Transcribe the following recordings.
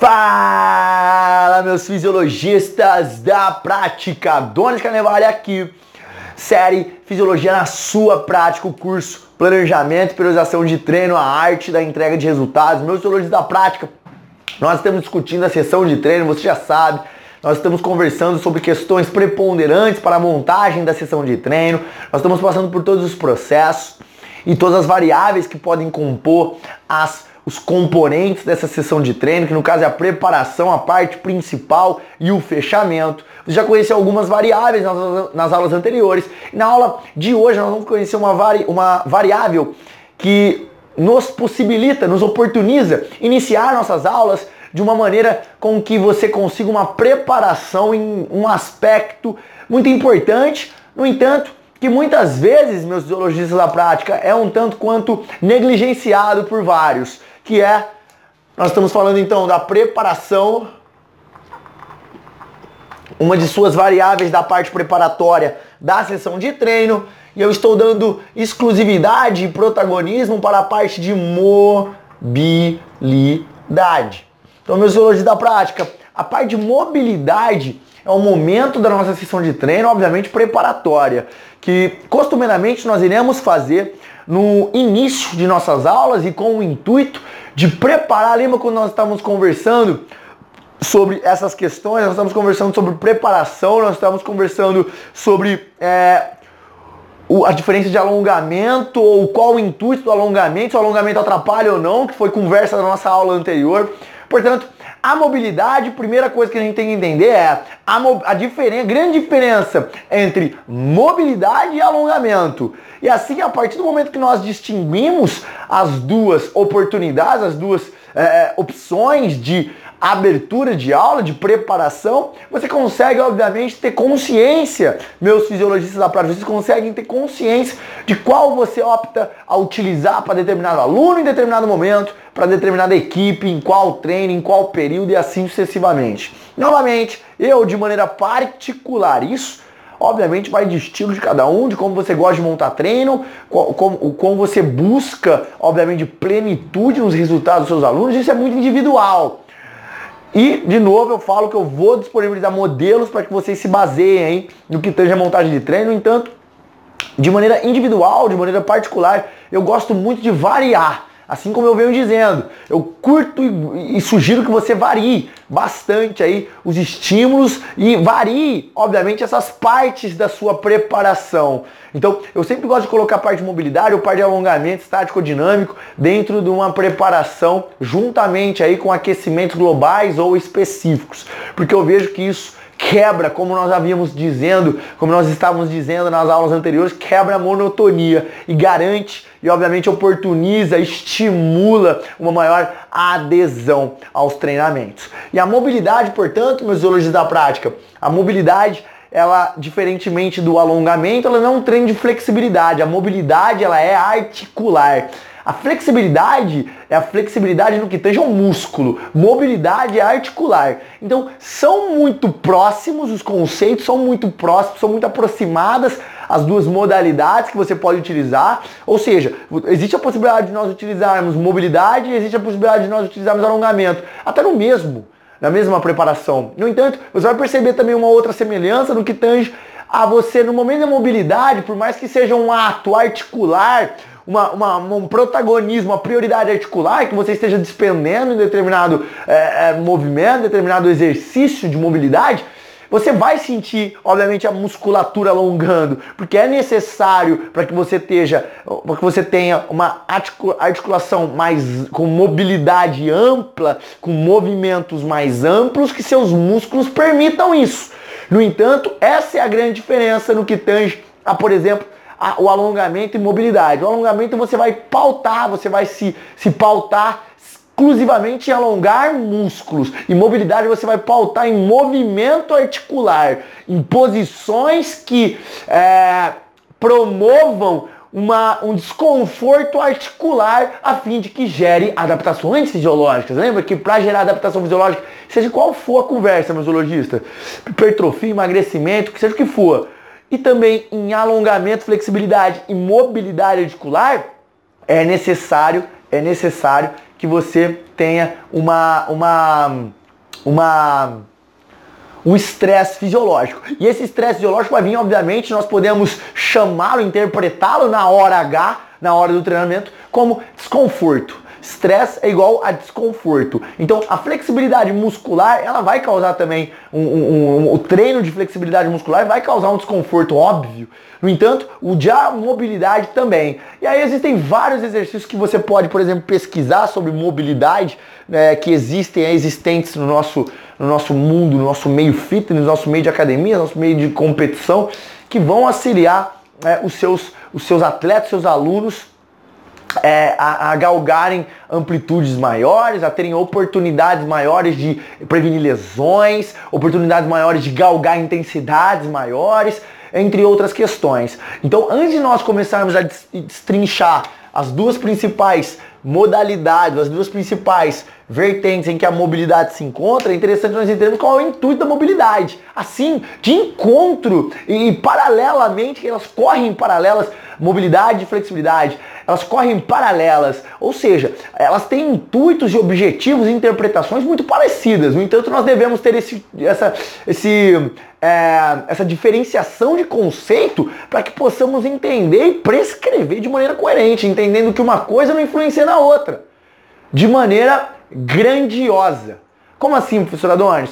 Fala, meus fisiologistas da prática! Donis Carnevale aqui. Série Fisiologia na sua prática, o curso Planejamento e Priorização de Treino, a arte da entrega de resultados. Meus fisiologistas da prática, nós estamos discutindo a sessão de treino, você já sabe. Nós estamos conversando sobre questões preponderantes para a montagem da sessão de treino. Nós estamos passando por todos os processos e todas as variáveis que podem compor as os componentes dessa sessão de treino, que no caso é a preparação, a parte principal e o fechamento. Você já conheceu algumas variáveis nas, nas aulas anteriores. Na aula de hoje nós vamos conhecer uma, vari, uma variável que nos possibilita, nos oportuniza iniciar nossas aulas de uma maneira com que você consiga uma preparação em um aspecto muito importante. No entanto, que muitas vezes, meus biologistas da prática, é um tanto quanto negligenciado por vários que é nós estamos falando então da preparação, uma de suas variáveis da parte preparatória da sessão de treino, e eu estou dando exclusividade e protagonismo para a parte de mobilidade. Então, meus zoologistas da prática, a parte de mobilidade é o momento da nossa sessão de treino, obviamente preparatória, que costumeiramente nós iremos fazer no início de nossas aulas e com o intuito de preparar. Lembra quando nós estávamos conversando sobre essas questões? Nós estamos conversando sobre preparação, nós estamos conversando sobre é, a diferença de alongamento ou qual o intuito do alongamento, se o alongamento atrapalha ou não, que foi conversa da nossa aula anterior. Portanto, a mobilidade, primeira coisa que a gente tem que entender é a, a diferença, a grande diferença entre mobilidade e alongamento. E assim, a partir do momento que nós distinguimos as duas oportunidades, as duas é, opções de abertura de aula, de preparação, você consegue, obviamente, ter consciência, meus fisiologistas da prática, vocês conseguem ter consciência de qual você opta a utilizar para determinado aluno em determinado momento, para determinada equipe, em qual treino, em qual período e assim sucessivamente. Novamente, eu de maneira particular, isso obviamente vai de estilo de cada um, de como você gosta de montar treino, como, como você busca, obviamente, plenitude nos resultados dos seus alunos, isso é muito individual. E, de novo, eu falo que eu vou disponibilizar modelos para que vocês se baseiem no que tange montagem de treino. No entanto, de maneira individual, de maneira particular, eu gosto muito de variar. Assim como eu venho dizendo, eu curto e, e, sugiro que você varie bastante aí os estímulos e varie, obviamente, essas partes da sua preparação. Então, eu sempre gosto de colocar a parte de mobilidade ou parte de alongamento estático dinâmico dentro de uma preparação juntamente aí com aquecimentos globais ou específicos, porque eu vejo que isso quebra, como nós havíamos dizendo, como nós estávamos dizendo nas aulas anteriores, quebra a monotonia e garante e obviamente oportuniza, estimula uma maior adesão aos treinamentos. E a mobilidade, portanto, meus zoologistas da prática, a mobilidade ela, diferentemente do alongamento, ela não é um treino de flexibilidade. A mobilidade, ela é articular. A flexibilidade é a flexibilidade no que esteja o músculo, mobilidade é articular. Então, são muito próximos os conceitos, são muito próximos, são muito aproximadas as duas modalidades que você pode utilizar. Ou seja, existe a possibilidade de nós utilizarmos mobilidade e existe a possibilidade de nós utilizarmos alongamento, até no mesmo, na mesma preparação. No entanto, você vai perceber também uma outra semelhança no que tange a você no momento da mobilidade, por mais que seja um ato articular, uma, uma, um protagonismo, uma prioridade articular que você esteja despendendo em determinado é, é, movimento, determinado exercício de mobilidade, você vai sentir, obviamente, a musculatura alongando, porque é necessário para que você esteja, para que você tenha uma articulação mais com mobilidade ampla, com movimentos mais amplos, que seus músculos permitam isso. No entanto, essa é a grande diferença no que tange a, por exemplo, o alongamento e mobilidade. O alongamento você vai pautar, você vai se, se pautar exclusivamente em alongar músculos. E mobilidade você vai pautar em movimento articular, em posições que é, promovam uma, um desconforto articular a fim de que gere adaptações fisiológicas. Lembra que para gerar adaptação fisiológica, seja qual for a conversa, meu zoologista, hipertrofia, emagrecimento, que seja o que for, e também em alongamento, flexibilidade e mobilidade articular, é necessário, é necessário que você tenha uma, uma, uma um estresse fisiológico. E esse estresse fisiológico vai vir, obviamente, nós podemos chamá-lo, interpretá-lo na hora H, na hora do treinamento, como desconforto. Estresse é igual a desconforto. Então, a flexibilidade muscular, ela vai causar também um, um, um, o treino de flexibilidade muscular vai causar um desconforto óbvio. No entanto, o de mobilidade também. E aí existem vários exercícios que você pode, por exemplo, pesquisar sobre mobilidade, né, que existem, existentes no nosso, no nosso mundo, no nosso meio fitness, no nosso meio de academia, no nosso meio de competição, que vão auxiliar é, os, seus, os seus atletas, seus alunos é, a, a, galgarem amplitudes maiores, a terem oportunidades maiores de prevenir lesões, oportunidades maiores de galgar intensidades maiores, entre outras questões. Então, antes de nós começarmos a destrinchar as duas principais modalidades, as duas principais vertentes em que a mobilidade se encontra, é interessante nós entendermos qual é o intuito da mobilidade. Assim, de encontro e paralelamente, elas correm paralelas, mobilidade e flexibilidade, elas correm paralelas, ou seja, elas têm intuitos e objetivos e interpretações muito parecidas. No entanto, nós devemos ter esse, essa, esse, é, essa diferenciação de conceito para que possamos entender e prescrever de maneira coerente, entendendo que uma coisa não influencia na outra, de maneira grandiosa. Como assim, professor Adonis?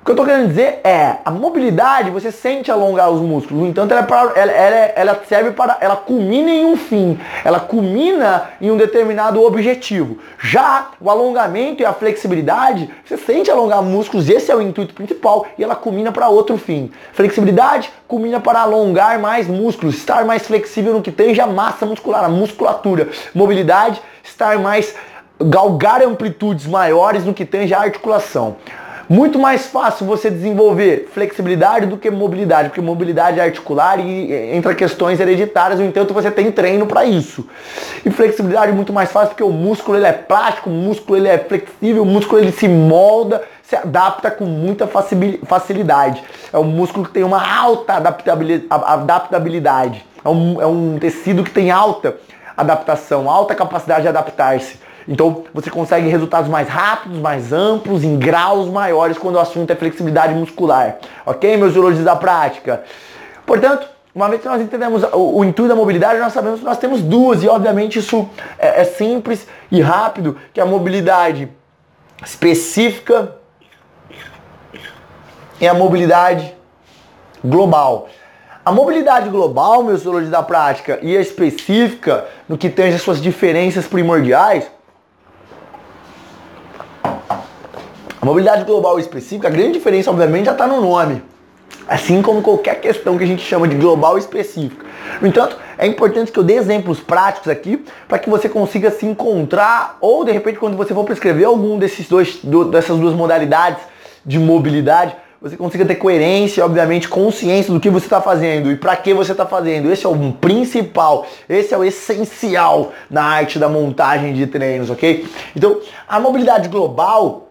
O que eu estou querendo dizer é, a mobilidade, você sente alongar os músculos, no entanto ela, é para, ela, ela, ela, serve para, ela culmina em um fim, ela culmina em um determinado objetivo. Já o alongamento e a flexibilidade, você sente alongar músculos, esse é o intuito principal, e ela culmina para outro fim. Flexibilidade culmina para alongar mais músculos, estar mais flexível no que tange a massa muscular, a musculatura. Mobilidade, estar mais, galgar amplitudes maiores no que tange a articulação. Muito mais fácil você desenvolver flexibilidade do que mobilidade, porque mobilidade é articular e entra questões hereditárias, no entanto você tem treino para isso. E flexibilidade é muito mais fácil porque o músculo ele é plástico, o músculo ele é flexível, o músculo ele se molda, se adapta com muita facilidade. É um músculo que tem uma alta adaptabilidade. É um, é um tecido que tem alta adaptação, alta capacidade de adaptar-se. Então você consegue resultados mais rápidos, mais amplos, em graus maiores quando o assunto é flexibilidade muscular. Ok, meus biologistas da prática? Portanto, uma vez que nós entendemos o, o, intuito da mobilidade, nós sabemos que nós temos duas, e obviamente isso é, é simples e rápido, que é a mobilidade específica e a mobilidade global. A mobilidade global, meus biologistas da prática, e a específica, no que tange as suas diferenças primordiais, A mobilidade global específica, a grande diferença, obviamente, já está no nome. Assim como qualquer questão que a gente chama de global específica. No entanto, é importante que eu dê exemplos práticos aqui para que você consiga se encontrar ou de repente quando você for prescrever algum desses dois, dessas duas modalidades de mobilidade, você consiga ter coerência, obviamente, consciência do que você está fazendo e para que você está fazendo. Esse é o principal, esse é o essencial na arte da montagem de treinos, ok? Então, a mobilidade global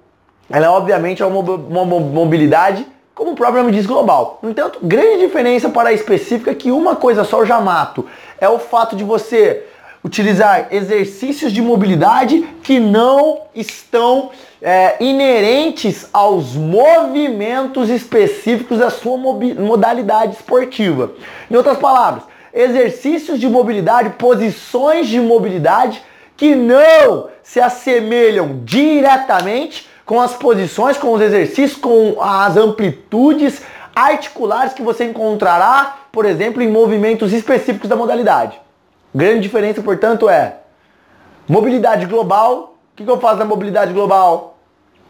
ela obviamente é uma mobilidade, como o próprio nome diz, global. No entanto, grande diferença para a específica é que uma coisa só eu já mato é o fato de você utilizar exercícios de mobilidade que não estão é, inerentes aos movimentos específicos da sua modalidade esportiva. Em outras palavras, exercícios de mobilidade, posições de mobilidade que não se assemelham diretamente com as posições, com os exercícios, com as amplitudes articulares que você encontrará, por exemplo, em movimentos específicos da modalidade. Grande diferença, portanto, é mobilidade global. O que eu faço na mobilidade global?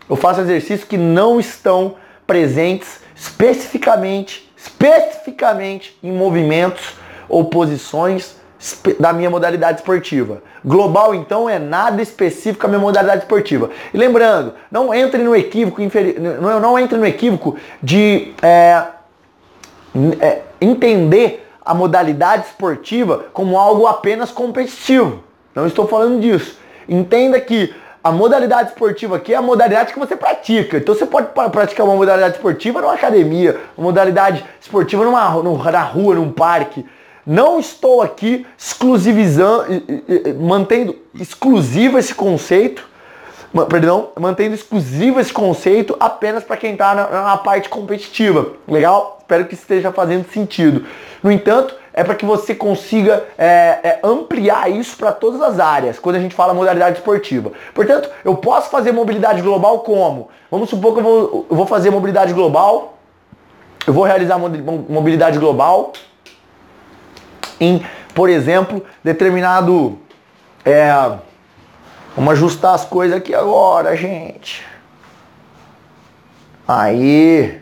Eu faço exercícios que não estão presentes especificamente, especificamente em movimentos ou posições da minha modalidade esportiva. Global, então, é nada específico à minha modalidade esportiva. E lembrando, não entre no equívoco, não, não entre no equívoco de é, é, entender a modalidade esportiva como algo apenas competitivo. Não estou falando disso. Entenda que a modalidade esportiva aqui é a modalidade que você pratica. Então você pode praticar uma modalidade esportiva numa academia, uma modalidade esportiva numa, na rua, num parque. Não estou aqui exclusivizando, mantendo exclusivo esse conceito perdão, mantendo exclusivo esse conceito apenas para quem está na, na, parte competitiva. Legal? Espero que esteja fazendo sentido. No entanto, é para que você consiga é, é, ampliar isso para todas as áreas, quando a gente fala modalidade esportiva. Portanto, eu posso fazer mobilidade global como? Vamos supor que eu vou, eu vou fazer mobilidade global, eu vou realizar mobilidade global em, por exemplo, determinado. É, vamos ajustar as coisas aqui agora, gente. Aí,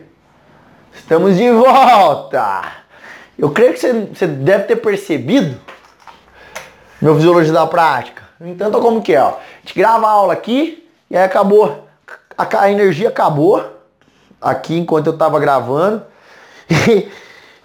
estamos de volta. Eu creio que você, deve ter percebido meu fisiologia da prática. No entanto, como que é? Ó? A gente grava a aula aqui e aí acabou. A, a energia acabou aqui enquanto eu estava gravando. E,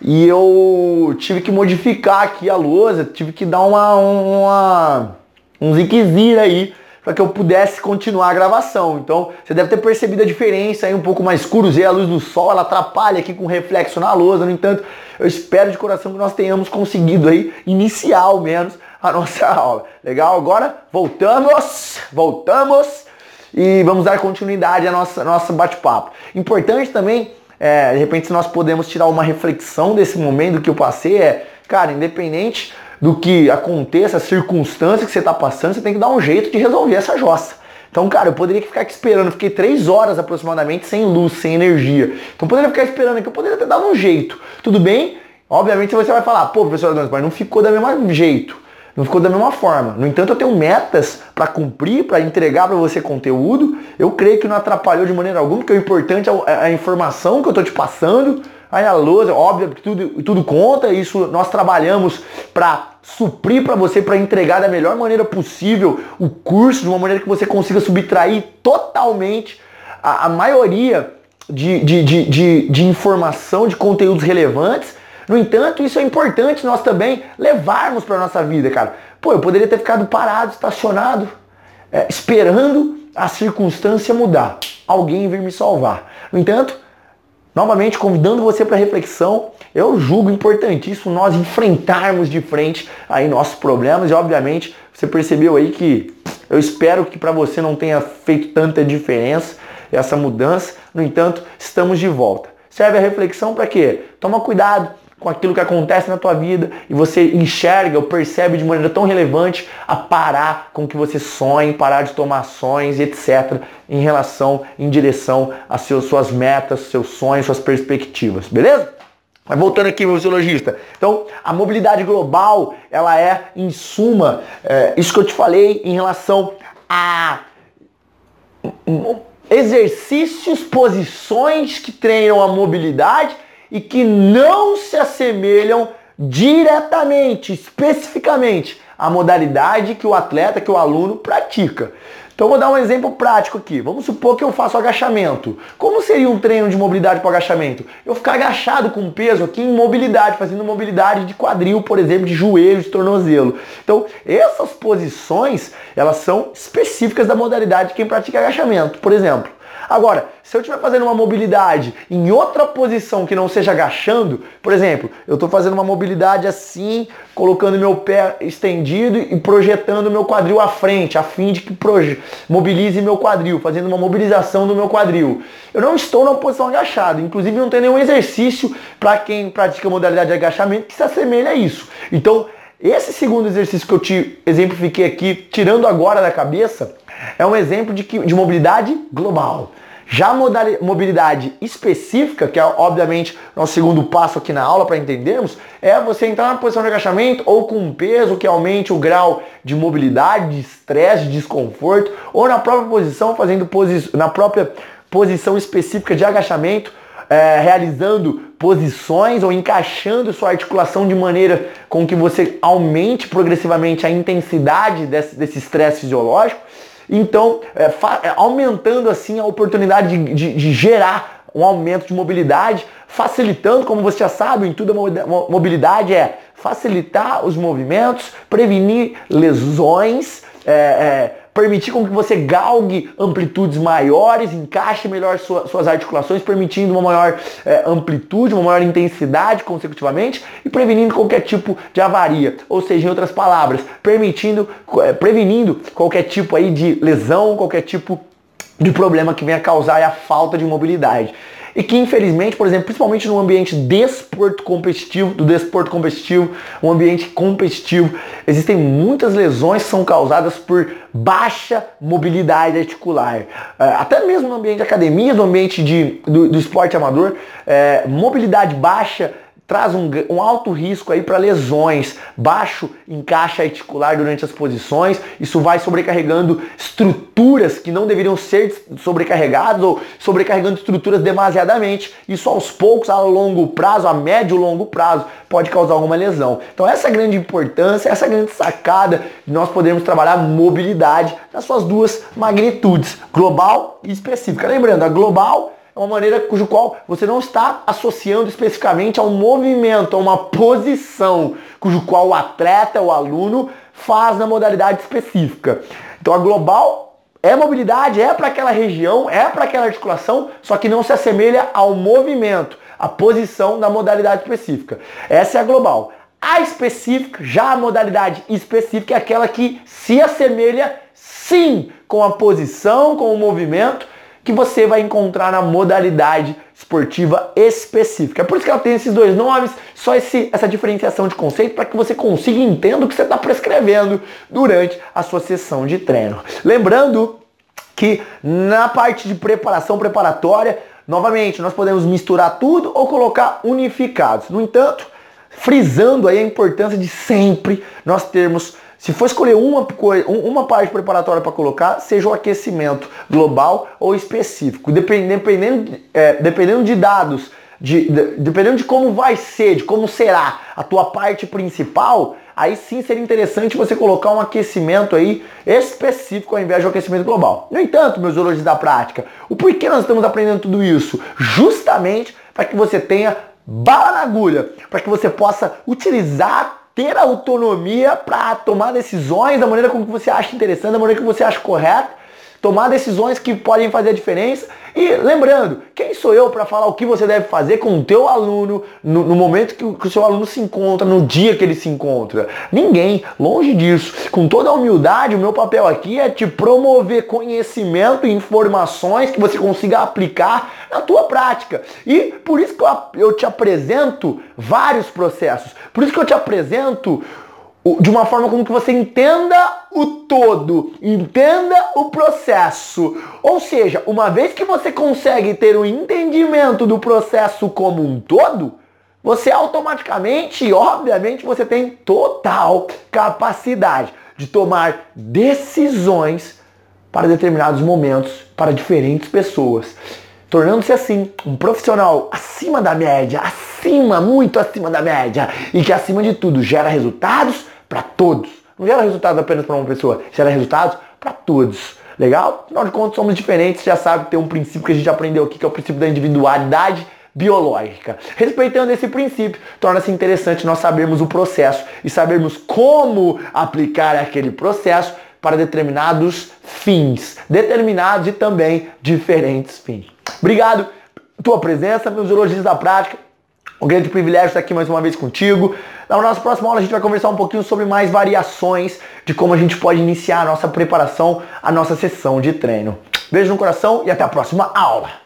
e, eu tive que modificar aqui a lousa, tive que dar uma, uma um ziquezira aí para que eu pudesse continuar a gravação. Então, você deve ter percebido a diferença aí um pouco mais escuro, a luz do sol, ela atrapalha aqui com reflexo na lousa. No entanto, eu espero de coração que nós tenhamos conseguido aí iniciar ao menos a nossa aula. Legal? Agora voltamos, voltamos e vamos dar continuidade à nossa nossa bate-papo. Importante também, é, de repente, nós podemos tirar uma reflexão desse momento que eu passei, é, cara, independente do que aconteça, circunstância que você está passando, você tem que dar um jeito de resolver essa jossa. Então, cara, eu poderia ficar aqui esperando, fiquei três horas aproximadamente sem luz, sem energia. Então, poderia ficar esperando aqui, eu poderia ter dado um jeito. Tudo bem? Obviamente você vai falar, pô, professor Adams, mas não ficou da mesma jeito. Não ficou da mesma forma. No entanto, eu tenho metas para cumprir, para entregar para você conteúdo. Eu creio que não atrapalhou de maneira alguma, porque o importante é a informação que eu estou te passando. Aí a lousa, óbvio tudo, tudo conta, isso nós trabalhamos para suprir para você, para entregar da melhor maneira possível o curso, de uma maneira que você consiga subtrair totalmente a, a maioria de, de, de, de, de informação, de conteúdos relevantes. No entanto, isso é importante nós também levarmos para nossa vida, cara. Pô, eu poderia ter ficado parado, estacionado, é, esperando a circunstância mudar, alguém vir me salvar. No entanto, Novamente, convidando você para reflexão, eu julgo importantíssimo nós enfrentarmos de frente aí nossos problemas e, obviamente, você percebeu aí que eu espero que para você não tenha feito tanta diferença essa mudança. No entanto, estamos de volta. Serve a reflexão para quê? Toma cuidado com aquilo que acontece na tua vida e você enxerga ou percebe de maneira tão relevante a parar com que você sonhe, parar de tomar ações, etc., em relação, em direção às suas metas, seus sonhos, suas perspectivas, beleza? Mas voltando aqui, meu fisiologista. Então, a mobilidade global, ela é, em suma, é, isso que eu te falei em relação a exercícios, posições que treinam a mobilidade e que não se assemelham diretamente, especificamente, à modalidade que o atleta, que o aluno pratica. Então vou dar um exemplo prático aqui. Vamos supor que eu faço agachamento. Como seria um treino de mobilidade para agachamento? Eu ficar agachado com peso aqui em mobilidade, fazendo mobilidade de quadril, por exemplo, de joelho, de tornozelo. Então, essas posições, elas são específicas da modalidade de quem pratica agachamento. Por exemplo, Agora, se eu estiver fazendo uma mobilidade em outra posição que não seja agachando, por exemplo, eu estou fazendo uma mobilidade assim, colocando meu pé estendido e projetando meu quadril à frente, a fim de que mobilize meu quadril, fazendo uma mobilização do meu quadril. Eu não estou na posição agachada, inclusive não tem nenhum exercício para quem pratica modalidade de agachamento que se assemelha a isso. Então, esse segundo exercício que eu te exemplifiquei aqui, tirando agora da cabeça, é um exemplo de, que, de mobilidade global. Já mobilidade específica, que é obviamente nosso segundo passo aqui na aula para entendermos, é você entrar na posição de agachamento ou com um peso que aumente o grau de mobilidade, de estresse, de desconforto, ou na própria posição, fazendo posi na própria posição específica de agachamento, é, realizando posições ou encaixando sua articulação de maneira com que você aumente progressivamente a intensidade desse estresse fisiológico. Então, é, é, aumentando assim a oportunidade de, de, de, gerar um aumento de mobilidade, facilitando, como você já sabe, em tudo a mobilidade é facilitar os movimentos, prevenir lesões, é, é, permitir com que você galgue amplitudes maiores, encaixe melhor sua, suas articulações, permitindo uma maior é, amplitude, uma maior intensidade consecutivamente e prevenindo qualquer tipo de avaria. Ou seja, em outras palavras, permitindo, é, prevenindo qualquer tipo aí de lesão, qualquer tipo de problema que venha causar a falta de mobilidade e que infelizmente, por exemplo, principalmente no ambiente desporto competitivo, do desporto competitivo, um ambiente competitivo, existem muitas lesões que são causadas por baixa mobilidade articular. É, até mesmo no ambiente de academia, no ambiente de, do, do esporte amador, é, mobilidade baixa traz um, um, alto risco aí para lesões, baixo encaixe articular durante as posições, isso vai sobrecarregando estruturas que não deveriam ser sobrecarregadas ou sobrecarregando estruturas demasiadamente. Isso aos poucos, a longo prazo, a médio e longo prazo, pode causar alguma lesão. Então essa é a grande importância, essa é grande sacada de nós podermos trabalhar mobilidade nas suas duas magnitudes, global e específica. Lembrando, a global é uma maneira cujo qual você não está associando especificamente a um movimento, a uma posição, cujo qual o atleta, o aluno faz na modalidade específica. Então a global é mobilidade, é para aquela região, é para aquela articulação, só que não se assemelha ao movimento, a posição da modalidade específica. Essa é a global. A específica, já a modalidade específica é aquela que se assemelha sim com a posição, com o movimento, que você vai encontrar na modalidade esportiva específica. É por isso que ela tem esses dois nomes, só esse, essa diferenciação de conceito para que você consiga entender o que você está prescrevendo durante a sua sessão de treino. Lembrando que na parte de preparação preparatória, novamente, nós podemos misturar tudo ou colocar unificados. No entanto, frisando aí a importância de sempre nós termos se for escolher uma, uma parte preparatória para colocar, seja o aquecimento global ou específico. Dependendo, é, dependendo de dados, de, de, dependendo de como vai ser, de como será a tua parte principal, aí sim seria interessante você colocar um aquecimento aí específico ao invés de um aquecimento global. No entanto, meus zoologistas da prática, o porquê nós estamos aprendendo tudo isso? Justamente para que você tenha bala na agulha, para que você possa utilizar ter autonomia para tomar decisões da maneira como você acha interessante, da maneira que você acha correta tomar decisões que podem fazer a diferença. E lembrando, quem sou eu para falar o que você deve fazer com o teu aluno no, no momento que o, que o, seu aluno se encontra, no dia que ele se encontra? Ninguém, longe disso. Com toda a humildade, o meu papel aqui é te promover conhecimento e informações que você consiga aplicar na tua prática. E por isso que eu, eu te apresento vários processos. Por isso que eu te apresento de uma forma como que você entenda o todo, entenda o processo. Ou seja, uma vez que você consegue ter um entendimento do processo como um todo, você automaticamente, obviamente, você tem total capacidade de tomar decisões para determinados momentos, para diferentes pessoas. Tornando-se assim um profissional acima da média, acima, muito acima da média, e que acima de tudo gera resultados para todos. Não gera resultado apenas para uma pessoa, gera resultados para todos. Legal? Afinal de contas, somos diferentes, já sabe tem um princípio que a gente aprendeu aqui, que é o princípio da individualidade biológica. Respeitando esse princípio, torna-se interessante nós sabermos o processo e sabermos como aplicar aquele processo para determinados fins, determinados e também diferentes fins. Obrigado tua presença, meus elogios da prática. Um grande privilégio estar aqui mais uma vez contigo. Na nossa próxima aula a gente vai conversar um pouquinho sobre mais variações de como a gente pode iniciar a nossa preparação, a nossa sessão de treino. Beijo no coração e até a próxima aula.